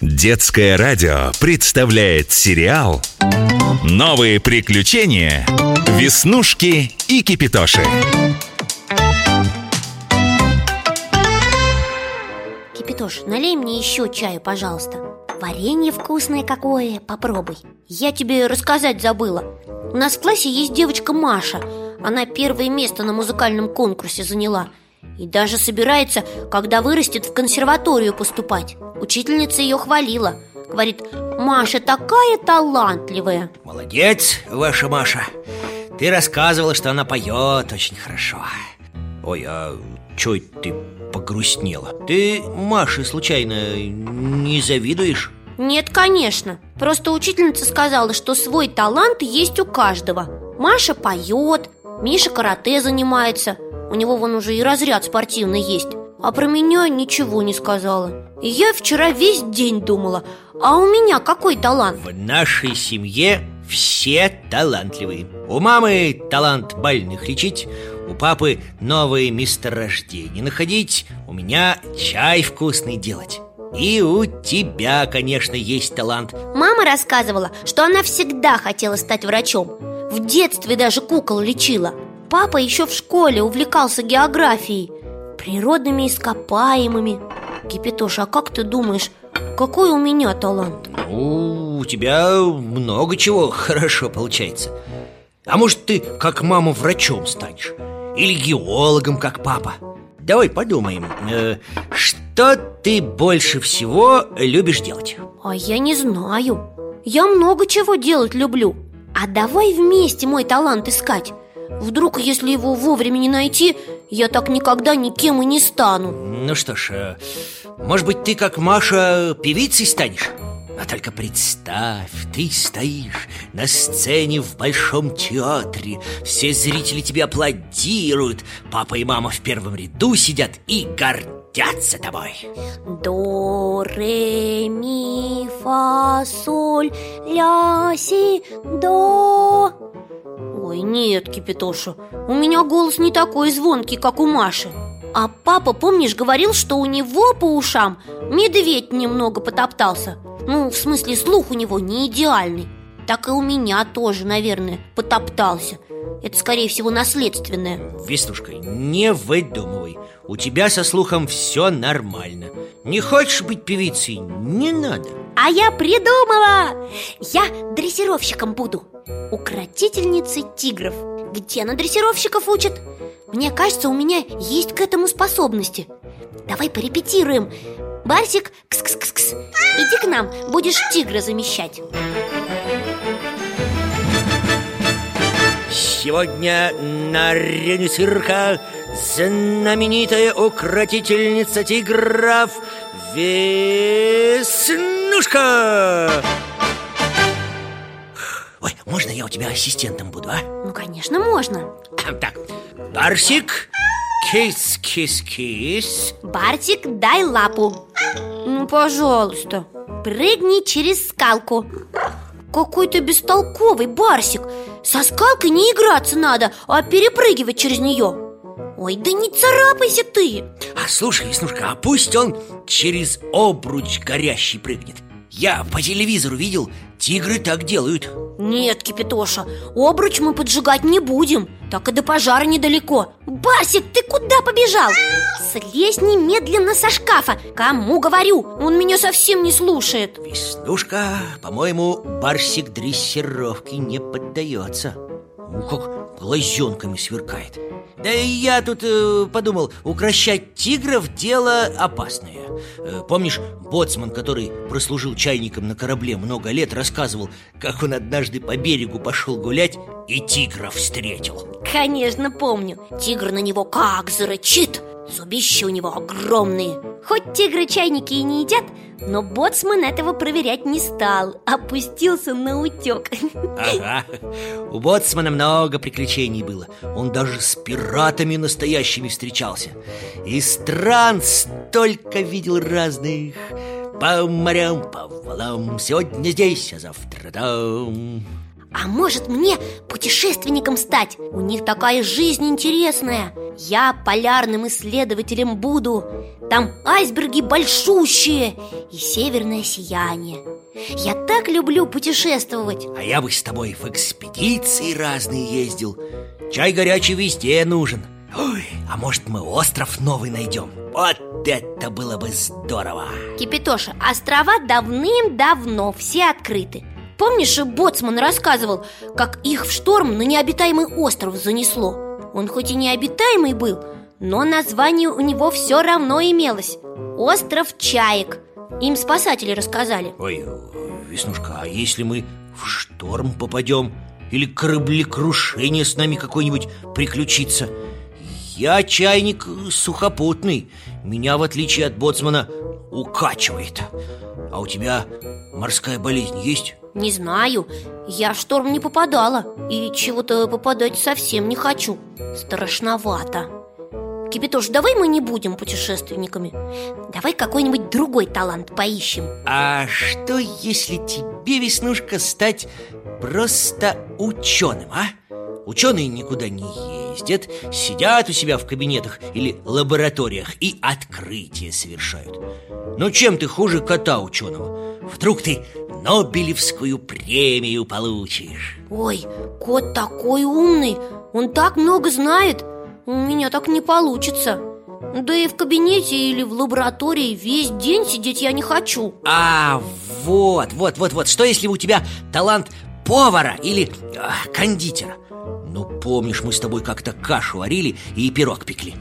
Детское радио представляет сериал «Новые приключения. Веснушки и Кипитоши». Кипитош, налей мне еще чаю, пожалуйста. Варенье вкусное какое, попробуй. Я тебе рассказать забыла. У нас в классе есть девочка Маша. Она первое место на музыкальном конкурсе заняла И даже собирается, когда вырастет, в консерваторию поступать. Учительница ее хвалила. Говорит, Маша такая талантливая Молодец, ваша Маша. Ты рассказывала, что она поет очень хорошо Ой, а чё ты погрустнела? Ты Маше случайно не завидуешь? Нет, конечно. Просто учительница сказала, что свой талант есть у каждого. Маша поет, Миша карате занимается У него вон уже и разряд спортивный есть. А про меня ничего не сказала. И я вчера весь день думала А у меня какой талант? В нашей семье все талантливые. У мамы талант больных лечить У папы новые месторождения находить У меня чай вкусный делать. И у тебя, конечно, есть талант. Мама рассказывала, что она всегда хотела стать врачом. В детстве даже кукол лечила Папа еще в школе увлекался географией природными ископаемыми Кипятош, а как ты думаешь, какой у меня талант? Ну, у тебя много чего хорошо получается А может ты, как мама, врачом станешь? Или геологом, как папа? Давай подумаем, э, что ты больше всего любишь делать? А я не знаю Я много чего делать люблю А давай вместе мой талант искать Вдруг, если его вовремя не найти, я так никогда никем и не стану. Ну что ж, э, может быть, ты, как Маша, певицей станешь? А только представь, ты стоишь на сцене в большом театре. Все зрители тебе аплодируют. Папа и мама в первом ряду сидят и гордятся тобой. До, ре, ми, фа, соль, ля, си, до Ой, нет, Кипятоша, у меня голос не такой звонкий, как у Маши. А папа, помнишь, говорил, что у него по ушам медведь немного потоптался? Ну, в смысле, слух у него не идеальный. Так и у меня тоже, наверное, потоптался. Это, скорее всего, наследственное Веснушка, не выдумывай. У тебя со слухом все нормально. Не хочешь быть певицей? Не надо А я придумала! Я дрессировщиком буду Укротительницы тигров. Где на дрессировщиков учат? Мне кажется, у меня есть к этому способности. Давай порепетируем. Барсик, кс-кс-кс-кс. Иди к нам, будешь тигра замещать. Сегодня на арене цирка знаменитая укротительница тигров Веснушка! Ой, можно я у тебя ассистентом буду, а? Ну, конечно, можно. Так, Барсик, кис-кис-кис Бартик, дай лапу. Ну, пожалуйста Прыгни через скалку. Какой ты бестолковый, Барсик. Со скалкой не играться надо, а перепрыгивать через нее. Ой, да не царапайся ты. А слушай, Веснушка, а пусть он через обруч горящий прыгнет Я по телевизору видел, тигры так делают. Нет, Кипятоша, обруч мы поджигать не будем. Так и до пожара недалеко. Барсик, ты куда побежал? Слезь немедленно со шкафа. Кому говорю? Он меня совсем не слушает. Веснушка, по-моему, Барсик дрессировки не поддается. Ну, как глазенками сверкает Да и я тут э, подумал, укращать тигров дело опасное. Э, Помнишь, боцман, который прослужил чайником на корабле много лет Рассказывал, как он однажды по берегу пошел гулять и тигра встретил? Конечно, помню. Тигр на него как зарычит Зубища у него огромные. Хоть тигры чайники и не едят Но боцман этого проверять не стал Опустился на утек Ага, у боцмана много приключений было. Он даже с пиратами настоящими встречался. И стран столько видел разных. По морям, по валам. Сегодня здесь, а завтра там А может мне путешественником стать? У них такая жизнь интересная. Я полярным исследователем буду. Там айсберги большущие и северное сияние. Я так люблю путешествовать. А я бы с тобой в экспедиции разные ездил. Чай горячий везде нужен. Ой, а может мы остров новый найдем? Вот это было бы здорово. Кипитоша, острова давным-давно все открыты Помнишь, Боцман рассказывал, как их в шторм на необитаемый остров занесло? Он хоть и необитаемый был, но название у него все равно имелось Остров Чаек Им спасатели рассказали Ой, Веснушка, а если мы в шторм попадем? Или кораблекрушение с нами какое-нибудь приключится? Я чайник сухопутный Меня, в отличие от боцмана, укачивает А у тебя морская болезнь есть? Не знаю, я в шторм не попадала И чего-то попадать совсем не хочу. Страшновато. Кипятош, давай мы не будем путешественниками. Давай какой-нибудь другой талант поищем. А что, если тебе, Веснушка, стать просто ученым, а? Ученые никуда не ездят, сидят у себя в кабинетах или лабораториях и открытия совершают. Но чем ты хуже кота ученого? Вдруг ты Нобелевскую премию получишь? Ой, кот такой умный, он так много знает. У меня так не получится. Да и в кабинете или в лаборатории весь день сидеть я не хочу. А, вот, вот, вот, вот. Что если у тебя талант повара или а, кондитера? Ну, помнишь, мы с тобой как-то кашу варили и пирог пекли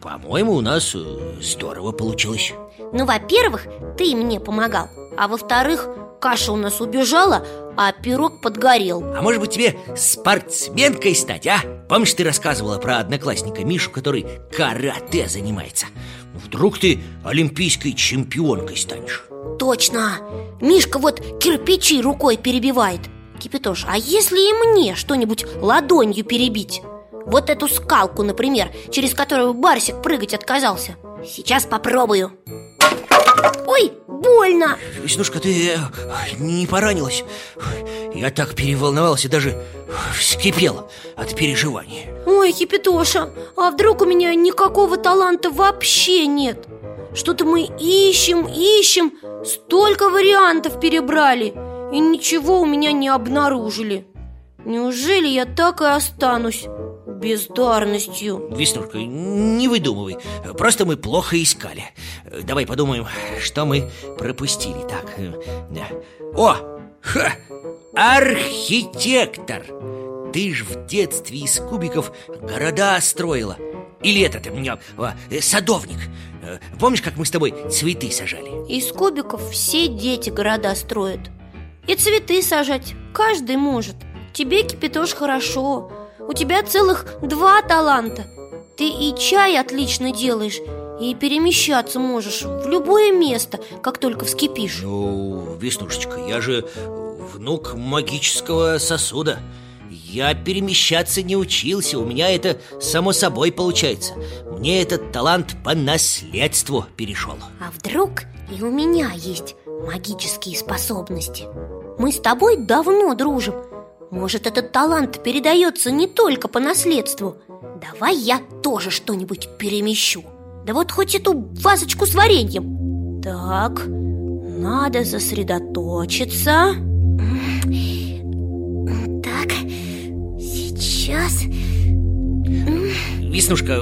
По-моему, у нас э, здорово получилось Ну, во-первых, ты мне помогал А во-вторых, каша у нас убежала, а пирог подгорел А может быть тебе спортсменкой стать, а? Помнишь, ты рассказывала про одноклассника Мишу, который карате занимается? Вдруг ты олимпийской чемпионкой станешь? Точно! Мишка вот кирпичи рукой перебивает Кипятош, а если и мне что-нибудь ладонью перебить? Вот эту скалку, например, через которую Барсик прыгать отказался Сейчас попробую Ой, больно Веснушка, ты э, не поранилась? Я так переволновался, даже вскипел от переживаний Ой, Кипятоша, а вдруг у меня никакого таланта вообще нет? Что-то мы ищем, ищем, столько вариантов перебрали И ничего у меня не обнаружили. Неужели я так и останусь бездарностью? Веснушка, не выдумывай. Просто мы плохо искали. Давай подумаем, что мы пропустили. Так, о, ха, архитектор! Ты ж в детстве из кубиков города строила. Или этот, меня, садовник. Помнишь, как мы с тобой цветы сажали? Из кубиков все дети города строят И цветы сажать каждый может. Тебе, Кипятош, хорошо. У тебя целых два таланта. Ты и чай отлично делаешь И перемещаться можешь в любое место, как только вскипишь. Ну, Веснушечка, я же внук магического сосуда. Я перемещаться не учился, у меня это само собой получается. Мне этот талант по наследству перешел. А вдруг и у меня есть магические способности? Мы с тобой давно дружим. Может, этот талант передается не только по наследству. Давай я тоже что-нибудь перемещу. Да вот хоть эту вазочку с вареньем. Так, надо сосредоточиться. Сейчас. Веснушка,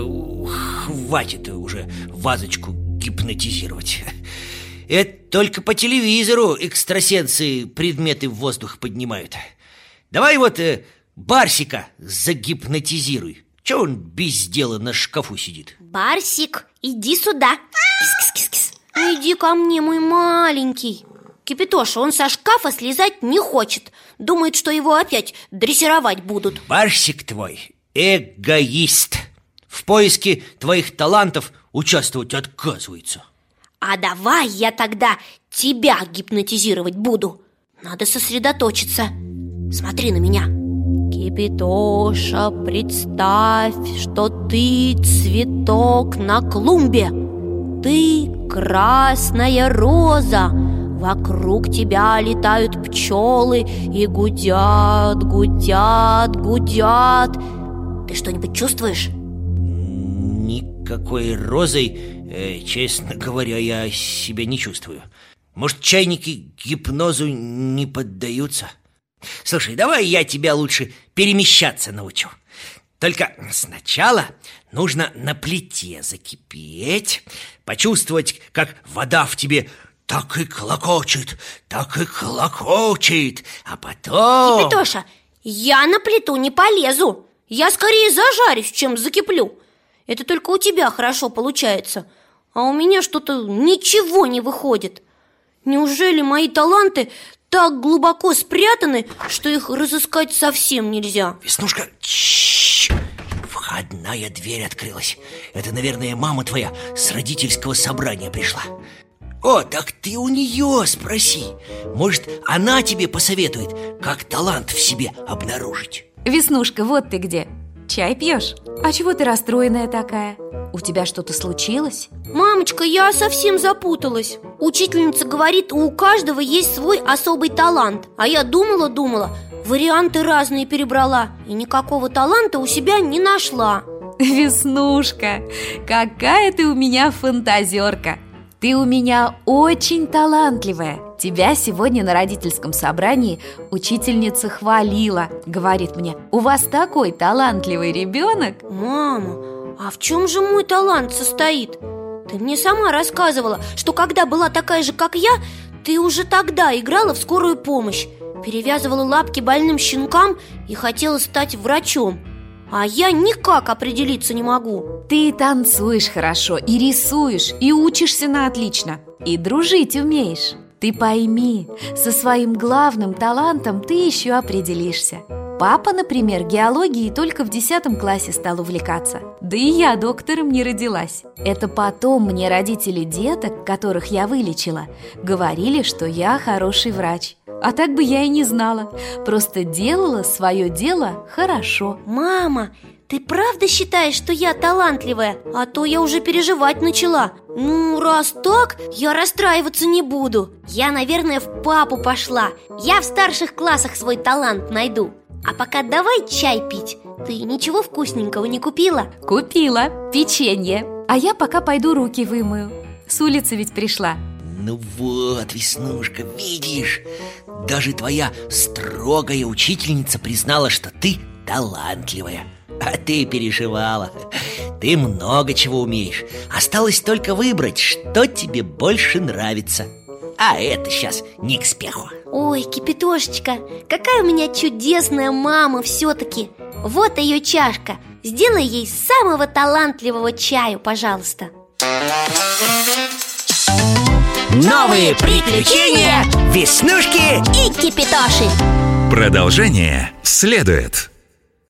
хватит уже вазочку гипнотизировать Это только по телевизору экстрасенсы предметы в воздух поднимают. Давай вот э, Барсика загипнотизируй. Че он без дела на шкафу сидит? Барсик, иди сюда. Кис-кис-кис Иди ко мне, мой маленький. Кипятоша, он со шкафа слезать не хочет. Думает, что его опять дрессировать будут. Барсик твой эгоист. В поиске твоих талантов участвовать отказывается А давай я тогда тебя гипнотизировать буду. Надо сосредоточиться. Смотри на меня. Кипятоша, представь, что ты цветок на клумбе. Ты красная роза. Вокруг тебя летают пчелы И гудят, гудят, гудят. Ты что-нибудь чувствуешь? Никакой розой, э, честно говоря, я себя не чувствую. Может, чайники гипнозу не поддаются? Слушай, давай я тебя лучше перемещаться научу. Только сначала нужно на плите закипеть, почувствовать, как вода в тебе так и клокочет, так и клокочет, а потом... Кипятоша, я на плиту не полезу. Я скорее зажарюсь, чем закиплю Это только у тебя хорошо получается А у меня что-то ничего не выходит. Неужели мои таланты так глубоко спрятаны, что их разыскать совсем нельзя? Веснушка, входная дверь открылась. Это, наверное, мама твоя с родительского собрания пришла. О, так ты у нее спроси. Может, она тебе посоветует, как талант в себе обнаружить? Веснушка, вот ты где Чай пьешь? А чего ты расстроенная такая? У тебя что-то случилось? Мамочка, я совсем запуталась Учительница говорит, у каждого есть свой особый талант А я думала-думала, варианты разные перебрала И никакого таланта у себя не нашла Веснушка, какая ты у меня фантазерка ты у меня очень талантливая. Тебя сегодня на родительском собрании учительница хвалила. Говорит мне, у вас такой талантливый ребенок. Мама, а в чем же мой талант состоит? Ты мне сама рассказывала, что когда была такая же, как я, ты уже тогда играла в скорую помощь Перевязывала лапки больным щенкам и хотела стать врачом а я никак определиться не могу Ты танцуешь хорошо, и рисуешь, и учишься на отлично И дружить умеешь Ты пойми, со своим главным талантом ты еще определишься. Папа, например, геологией только в десятом классе стал увлекаться. Да и я доктором не родилась. Это потом мне родители деток, которых я вылечила Говорили, что я хороший врач. А так бы я и не знала. Просто делала свое дело хорошо. Мама, ты правда считаешь, что я талантливая? А то я уже переживать начала. Ну, раз так, я расстраиваться не буду. Я, наверное, в папу пошла. Я в старших классах свой талант найду. А пока давай чай пить. Ты ничего вкусненького не купила? Купила, печенье. А я пока пойду руки вымою. С улицы ведь пришла. Ну вот, Веснушка, видишь? Даже твоя строгая учительница признала, что ты талантливая А ты переживала. Ты много чего умеешь. Осталось только выбрать, что тебе больше нравится. А это сейчас не к спеху. Ой, Кипятошечка, какая у меня чудесная мама все-таки Вот ее чашка. Сделай ей самого талантливого чаю, пожалуйста. Новые приключения Веснушки и Кипитоши Продолжение следует